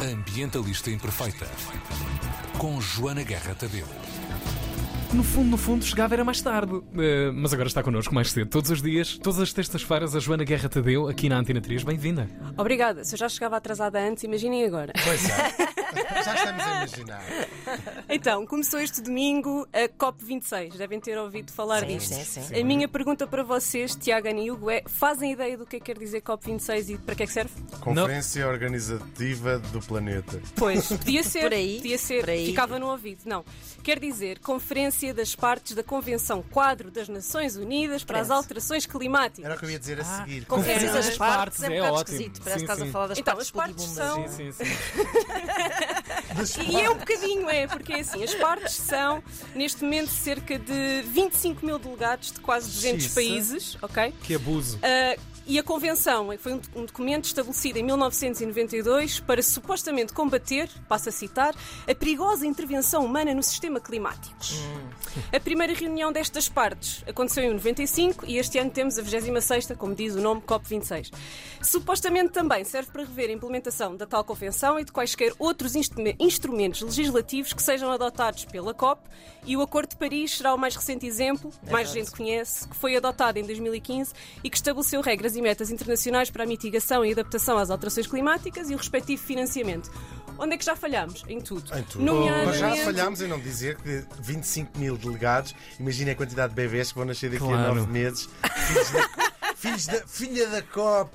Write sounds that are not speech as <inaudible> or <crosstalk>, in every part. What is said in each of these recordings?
Ambientalista imperfeita. Com Joana Guerra Tadeu. No fundo, no fundo, chegava era mais tarde. Uh, mas agora está connosco mais cedo. Todos os dias, todas as terças-feiras, a Joana Guerra Tadeu, aqui na Antena 3. Bem-vinda. Obrigada. Se eu já chegava atrasada antes, imaginem agora. Pois é. <laughs> Já estamos a imaginar. Então, começou este domingo a COP26. Devem ter ouvido falar Sim, disto. sim, sim. A minha pergunta para vocês, Tiago e Hugo, é: fazem ideia do que é que quer dizer COP26 e para que é que serve? Conferência Organizativa do Planeta. Pois, podia ser. Por aí, podia ser. por aí. Ficava no ouvido. Não. Quer dizer Conferência das Partes da Convenção Quadro das Nações Unidas para as. Alterações Climáticas. Era o que eu ia dizer a seguir. Conferência das as partes, partes é um é bocado ótimo. esquisito. Parece Sim, que estás sim. a falar das Então, partes as partes são- Sim, sim, sim. <laughs> E é um bocadinho, é, porque é assim, as partes são, neste momento, cerca de 25 mil delegados de quase 200 Xiça. países, ok? Que abuso. Ah, e a Convenção foi um, um documento estabelecido em 1992 para supostamente combater, passo a citar, a perigosa intervenção humana no sistema climático. A primeira reunião destas partes aconteceu em 95 e este ano temos a 26ª, como diz o nome, COP26. Supostamente também serve para rever a implementação da tal convenção e de quaisquer outros instrume- instrumentos legislativos que sejam adotados pela COP e o Acordo de Paris será o mais recente exemplo, mais gente conhece, que foi adotado em 2015 e que estabeleceu regras e metas internacionais para a mitigação e adaptação às alterações climáticas e o respectivo financiamento. Onde é que já falhamos? Em tudo. Em tudo. Nomeadamente- Mas já falhámos em não dizer que 25 mil delegados, imagina a quantidade de bebés que vão nascer daqui Claro. a 9 meses. Filhos da, filha da COP.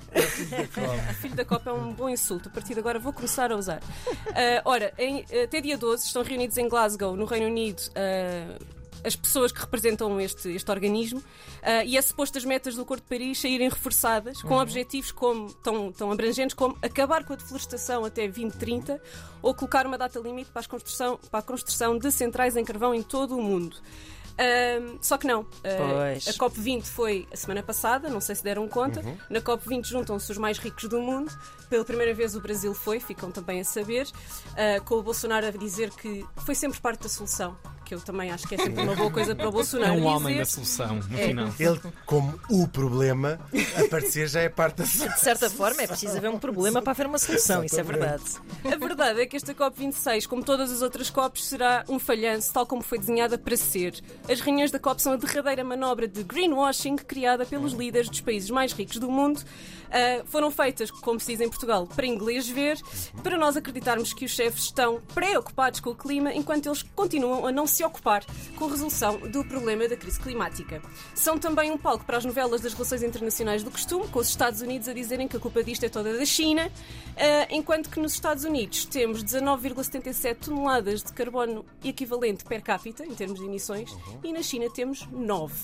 Filho da COP. É um bom insulto. A partir de agora vou começar a usar. Ah, ora, em- até dia 12 estão reunidos em Glasgow, no Reino Unido, ah, as pessoas que representam este, este organismo ah, e é suposto as metas do Acordo de Paris saírem reforçadas com objetivos como, tão, tão abrangentes como acabar com a deflorestação até 2030 ou colocar uma data limite para, construção, para a construção de centrais em carvão em todo o mundo. Só que não. Pois. a COP20 foi a semana passada, não sei se deram conta. Na COP20 juntam-se os mais ricos do mundo. Pela primeira vez o Brasil foi, ficam também a saber, ah, com o Bolsonaro a dizer que foi sempre parte da solução. Que eu também acho que é sempre uma boa coisa para o <laughs> É Bolsonaro um dizer. homem da solução, no É. final. Ele, como o problema, aparecer já é parte da De certa forma, é preciso haver um problema para haver uma solução, isso é verdade. A verdade é que esta COP26, como todas as outras COPs, será um falhanço, tal como foi desenhada para ser. As reuniões da COP são a derradeira manobra de greenwashing criada pelos líderes dos países mais ricos do mundo. Ah, foram feitas, como se diz em Portugal, para inglês ver, para nós acreditarmos que os chefes estão preocupados com o clima, enquanto eles continuam a não se ocupar com a resolução do problema da crise climática. São também um palco para as novelas das relações internacionais do costume, com os Estados Unidos a dizerem que a culpa disto é toda da China, ah, enquanto que nos Estados Unidos temos 19,77 toneladas de carbono equivalente per capita, em termos de emissões, e na China temos 9.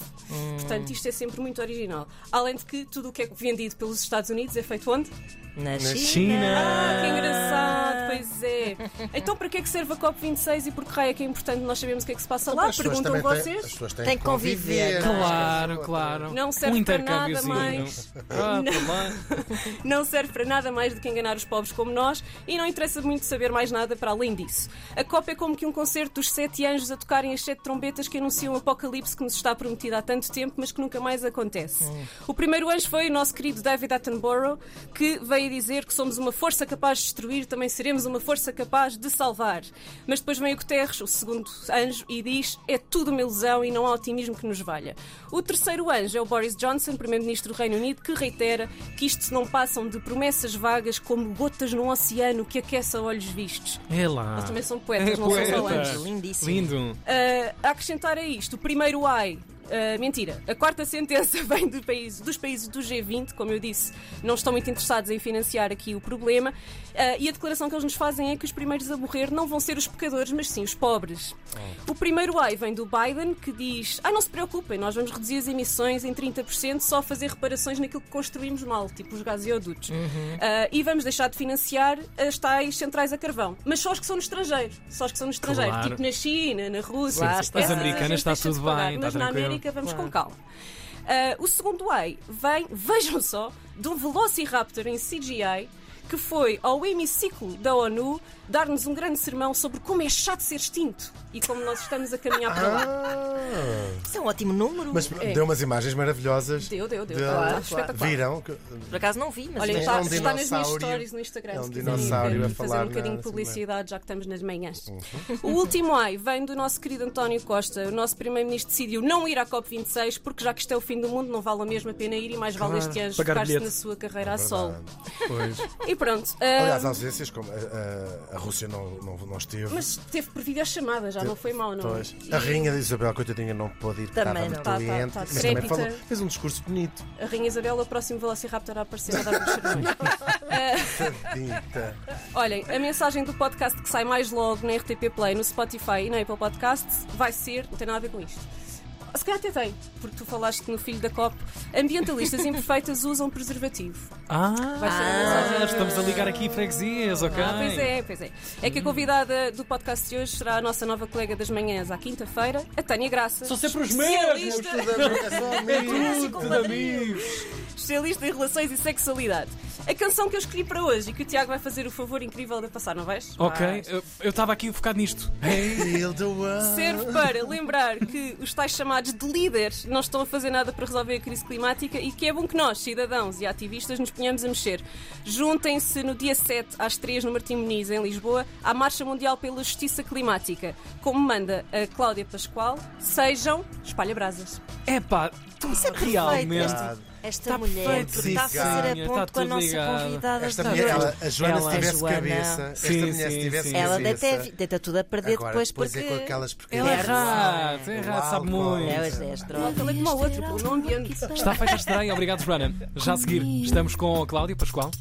Portanto, isto é sempre muito original. Além de que tudo o que é vendido pelos Estados Unidos é feito onde? Na China. China. Ah, que engraçado, pois é. Então, para que é que serve a COP26 e por que raio é que é importante nós sabemos o que é que se passa lá? As pessoas Perguntam têm- vocês. as pessoas têm Tem que conviver. conviver. Claro, claro. Não serve um para nada mais. Ah, Não. tá <laughs> não serve para nada mais do que enganar os pobres como nós e não interessa muito saber mais nada para além disso. A COP é como que um concerto dos sete anjos a tocarem as sete trombetas que anunciam o apocalipse que nos está prometido há tanto tempo, mas que nunca mais acontece. O primeiro anjo foi o nosso querido David Attenborough, que veio dizer que somos uma força capaz de destruir, também seremos uma força capaz de salvar. Mas depois vem o Guterres, o segundo anjo, e diz é tudo uma ilusão e não há otimismo que nos valha. O terceiro anjo é o Boris Johnson, primeiro-ministro do Reino Unido, que reitera que isto não passam de promessas vagas como gotas num oceano que aquece a olhos vistos. É lá. Eles também são poetas, É não são só poeta. anjos. Lindíssimo. Lindo. Uh, a acrescentar a isto, o primeiro ai. Uh, mentira, a quarta sentença <laughs> vem do país- dos países do G20, como eu disse, não estão muito interessados em financiar aqui o problema. uh, e a declaração que eles nos fazem é que os primeiros a morrer não vão ser os pecadores, mas sim os pobres. O primeiro ai vem do Biden, que diz: Ah, não se preocupem, nós vamos reduzir as emissões em 30%, só fazer reparações naquilo que construímos mal, tipo os gasodutos. Uh, e vamos deixar de financiar as tais centrais a carvão. Mas só os que são no estrangeiro. Só os que são no estrangeiro, Claro. tipo na China, na Rússia. Está. As americanas está tudo bem, está tranquilo. Vamos Claro. com calma. Ah, o segundo AI vem, <laughs> vejam só, de um Velociraptor em CGI que foi ao hemiciclo da ONU dar-nos um grande sermão sobre como é chato ser extinto e como nós estamos a caminhar para lá. Isso é um ótimo número. Mas É. deu umas imagens maravilhosas. Deu, deu, deu. De- Tá Claro, espetacular. Viram? Por acaso não vi, mas Olha, É está, um está nas minhas stories no Instagram. É um se quiserem dinossauro a fazer falar um bocadinho de publicidade, já que estamos nas manhãs. Uhum. O último ai vem do nosso querido António Costa. O nosso primeiro-ministro decidiu não ir à COP26 porque já que isto é o fim do mundo, não vale a mesma pena ir e mais vale Claro, este ano focar-se na sua carreira a sol. Pois. E pronto. Aliás, ausências, como a, a- a Rússia não, não, não esteve. mas teve por videochamada, já não foi mal, não? Pois. A rainha de Isabel, coitadinha, não pôde ir, Também estava não. Tá, tá, doente. tá mas também falou, fez um discurso bonito. A Rainha Isabel, o próximo Velociraptor a aparecer a. <laughs> Dita. Olhem, a mensagem do podcast que sai mais logo na RTP Play, no Spotify e na Apple Podcasts vai ser. Não tem nada a ver com isto. Se calhar até tem, porque tu falaste no filho da COP. Ambientalistas imperfeitas usam preservativo. Ah, mensagem. estamos a ligar aqui freguesias, ok? Ah, pois é, pois é. É que a convidada do podcast de hoje será a nossa nova colega das manhãs à quinta-feira, a Tânia Graça. São sempre os mesmos! <laughs> É. Tudo de amigos! especialista em relações e sexualidade. A canção que eu escolhi para hoje e que o Tiago vai fazer o favor incrível de passar, não vais? Ok, Vais. eu- estava aqui focado nisto. Heal the world. serve para lembrar que os tais chamados de líderes não estão a fazer nada para resolver a crise climática e que é bom que nós, cidadãos e ativistas, nos ponhamos a mexer. Juntem-se no dia 7 às 3 no Martim Muniz, em Lisboa, à Marcha Mundial pela Justiça Climática. Como manda a Cláudia Pascoal, sejam espalha-brasas. Epá, Isso é perfeito. realmente. Esta, esta Tá mulher perfeito, está a fazer a tá com a tudo nossa convidada. Esta mulher, ela, a Joana, Ela- se a tivesse Joana. cabeça, esta Sim, mulher, sim, se tivesse sim. Ela cabeça. deita, deita tudo a perder Agora, depois depois porque. é com aquelas Ela é porcarias. errado, é errado, sabe álcool. muito. É, é. Ela é como a outra, pelo nome ambiente. Está feita a estreia, obrigado, Joana. Já a seguir, estamos com a Cláudia Pascoal.